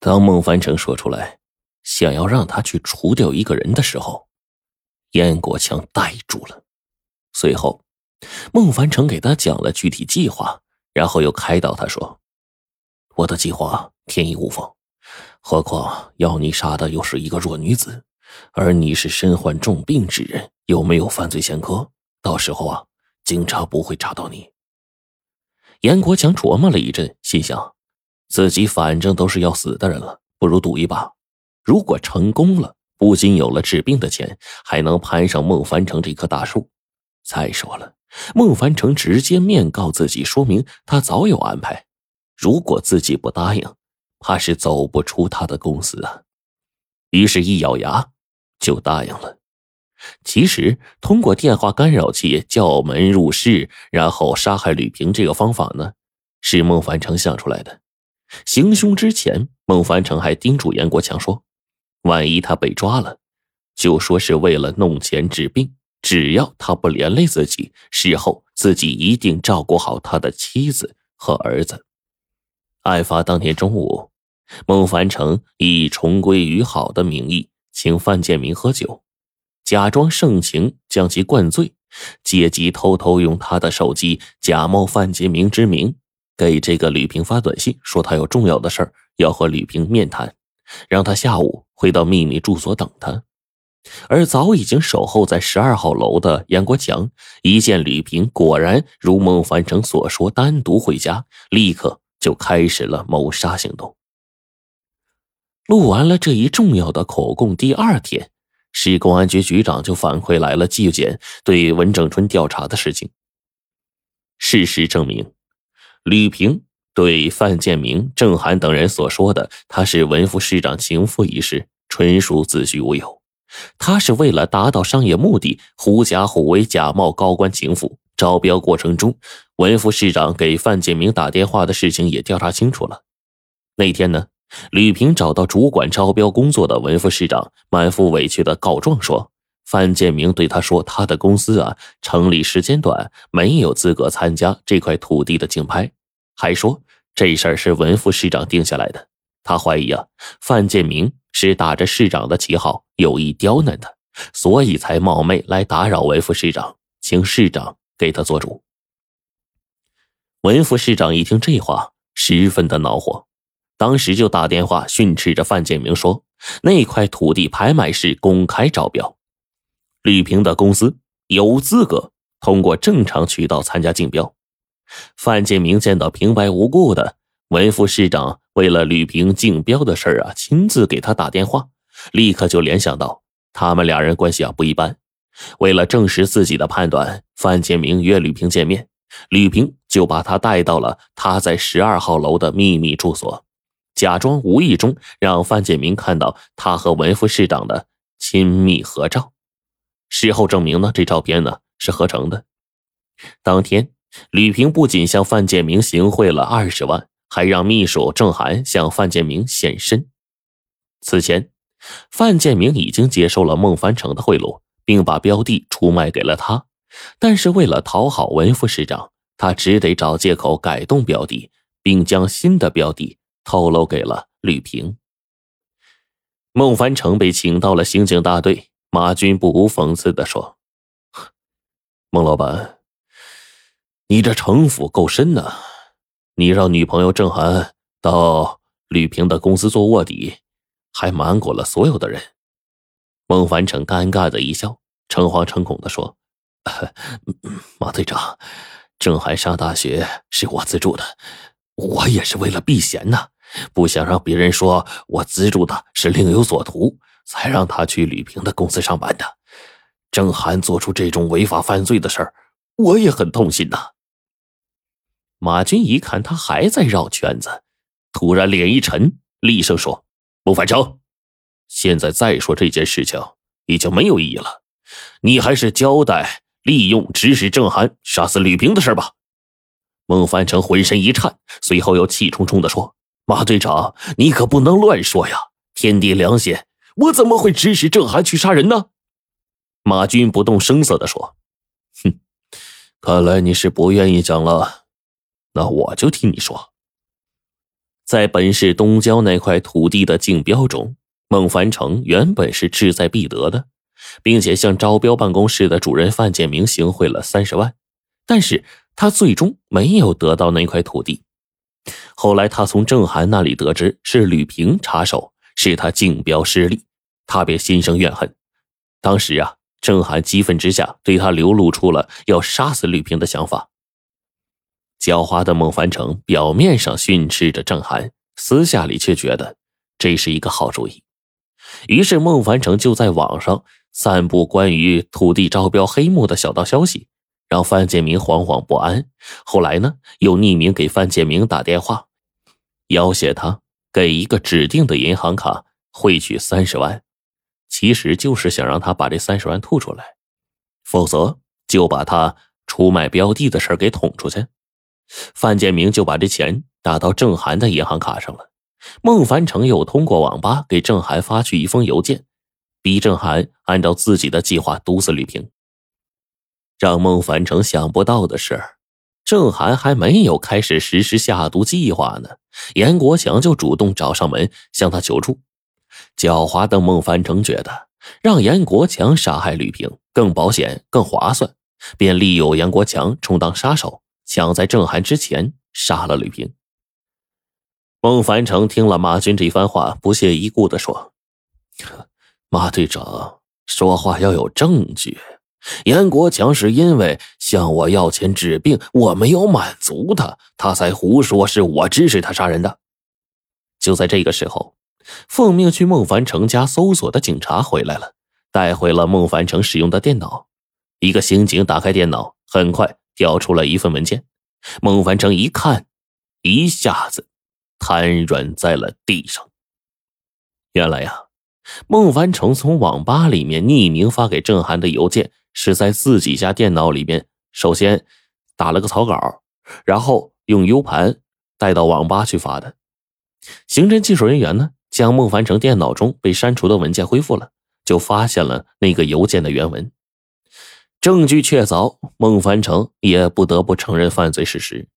当孟凡成说出来想要让他去除掉一个人的时候，燕国强呆住了。随后，孟凡成给他讲了具体计划，然后又开导他说：“我的计划天衣无缝，何况要你杀的又是一个弱女子，而你是身患重病之人，又没有犯罪前科，到时候啊，警察不会查到你。”燕国强琢磨了一阵，心想。自己反正都是要死的人了，不如赌一把。如果成功了，不仅有了治病的钱，还能攀上孟凡成这棵大树。再说了，孟凡成直接面告自己，说明他早有安排。如果自己不答应，怕是走不出他的公司啊。于是，一咬牙就答应了。其实，通过电话干扰器叫门入室，然后杀害吕平这个方法呢，是孟凡成想出来的。行凶之前，孟凡成还叮嘱严国强说：“万一他被抓了，就说是为了弄钱治病，只要他不连累自己，事后自己一定照顾好他的妻子和儿子。”案发当天中午，孟凡成以重归于好的名义请范建明喝酒，假装盛情将其灌醉，借机偷偷用他的手机假冒范建明之名。给这个吕平发短信，说他有重要的事儿要和吕平面谈，让他下午回到秘密住所等他。而早已经守候在十二号楼的杨国强，一见吕平果然如孟凡成所说单独回家，立刻就开始了谋杀行动。录完了这一重要的口供，第二天，市公安局局长就反馈来了纪检对文正春调查的事情。事实证明。吕平对范建明、郑涵等人所说的他是文副市长情妇一事，纯属子虚乌有。他是为了达到商业目的，狐假虎威，假冒高官情妇。招标过程中，文副市长给范建明打电话的事情也调查清楚了。那天呢，吕平找到主管招标工作的文副市长，满腹委屈的告状说。范建明对他说：“他的公司啊，成立时间短，没有资格参加这块土地的竞拍。还说这事儿是文副市长定下来的。他怀疑啊，范建明是打着市长的旗号，有意刁难他，所以才冒昧来打扰文副市长，请市长给他做主。”文副市长一听这话，十分的恼火，当时就打电话训斥着范建明说：“那块土地拍卖是公开招标。”吕平的公司有资格通过正常渠道参加竞标。范建明见到平白无故的文副市长为了吕平竞标的事儿啊，亲自给他打电话，立刻就联想到他们俩人关系啊不一般。为了证实自己的判断，范建明约吕平见面，吕平就把他带到了他在十二号楼的秘密住所，假装无意中让范建明看到他和文副市长的亲密合照。事后证明呢，这照片呢是合成的。当天，吕平不仅向范建明行贿了二十万，还让秘书郑涵向范建明献身。此前，范建明已经接受了孟凡成的贿赂，并把标的出卖给了他。但是为了讨好文副市长，他只得找借口改动标的，并将新的标的透露给了吕平。孟凡成被请到了刑警大队。马军不无讽刺的说：“孟老板，你这城府够深呐！你让女朋友郑涵到吕平的公司做卧底，还瞒过了所有的人。”孟凡成尴尬的一笑，诚惶诚恐的说：“马队长，郑涵上大学是我资助的，我也是为了避嫌呐，不想让别人说我资助的是另有所图。”才让他去吕平的公司上班的。郑涵做出这种违法犯罪的事儿，我也很痛心呐。马军一看他还在绕圈子，突然脸一沉，厉声说：“孟凡成，现在再说这件事情已经没有意义了，你还是交代利用指使郑涵杀死吕平的事吧。”孟凡成浑身一颤，随后又气冲冲的说：“马队长，你可不能乱说呀！天地良心。”我怎么会指使郑涵去杀人呢？马军不动声色的说：“哼，看来你是不愿意讲了，那我就替你说。在本市东郊那块土地的竞标中，孟凡成原本是志在必得的，并且向招标办公室的主任范建明行贿了三十万，但是他最终没有得到那块土地。后来他从郑涵那里得知是吕平插手，使他竞标失利，他便心生怨恨。当时啊，郑涵激愤之下对他流露出了要杀死吕平的想法。狡猾的孟凡成表面上训斥着郑涵，私下里却觉得这是一个好主意。于是孟凡成就在网上散布关于土地招标黑幕的小道消息，让范建明惶惶不安。后来呢，又匿名给范建明打电话，要挟他给一个指定的银行卡汇取三十万，其实就是想让他把这三十万吐出来，否则就把他出卖标的的事给捅出去。范建明就把这钱打到郑涵的银行卡上了。孟凡成又通过网吧给郑涵发去一封邮件，逼郑涵按照自己的计划毒死吕平。让孟凡成想不到的是，郑涵还没有开始实施下毒计划呢，严国强就主动找上门向他求助。狡猾的孟凡成觉得让严国强杀害吕平更保险、更划算，便利诱严国强充当杀手。抢在郑涵之前杀了吕平。孟凡成听了马军这番话，不屑一顾的说：“马队长说话要有证据。严国强是因为向我要钱治病，我没有满足他，他才胡说是我指使他杀人的。”就在这个时候，奉命去孟凡成家搜索的警察回来了，带回了孟凡成使用的电脑。一个刑警打开电脑，很快。调出了一份文件，孟凡成一看，一下子瘫软在了地上。原来呀，孟凡成从网吧里面匿名发给郑涵的邮件，是在自己家电脑里面首先打了个草稿，然后用 U 盘带到网吧去发的。刑侦技术人员呢，将孟凡成电脑中被删除的文件恢复了，就发现了那个邮件的原文。证据确凿，孟凡成也不得不承认犯罪事实。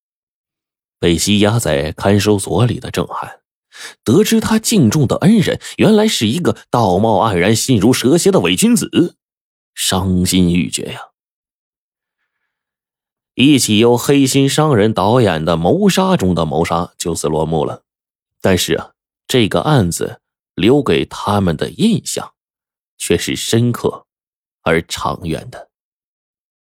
被羁押在看守所里的郑涵，得知他敬重的恩人原来是一个道貌岸然、心如蛇蝎的伪君子，伤心欲绝呀！一起由黑心商人导演的谋杀中的谋杀就此落幕了。但是啊，这个案子留给他们的印象却是深刻而长远的。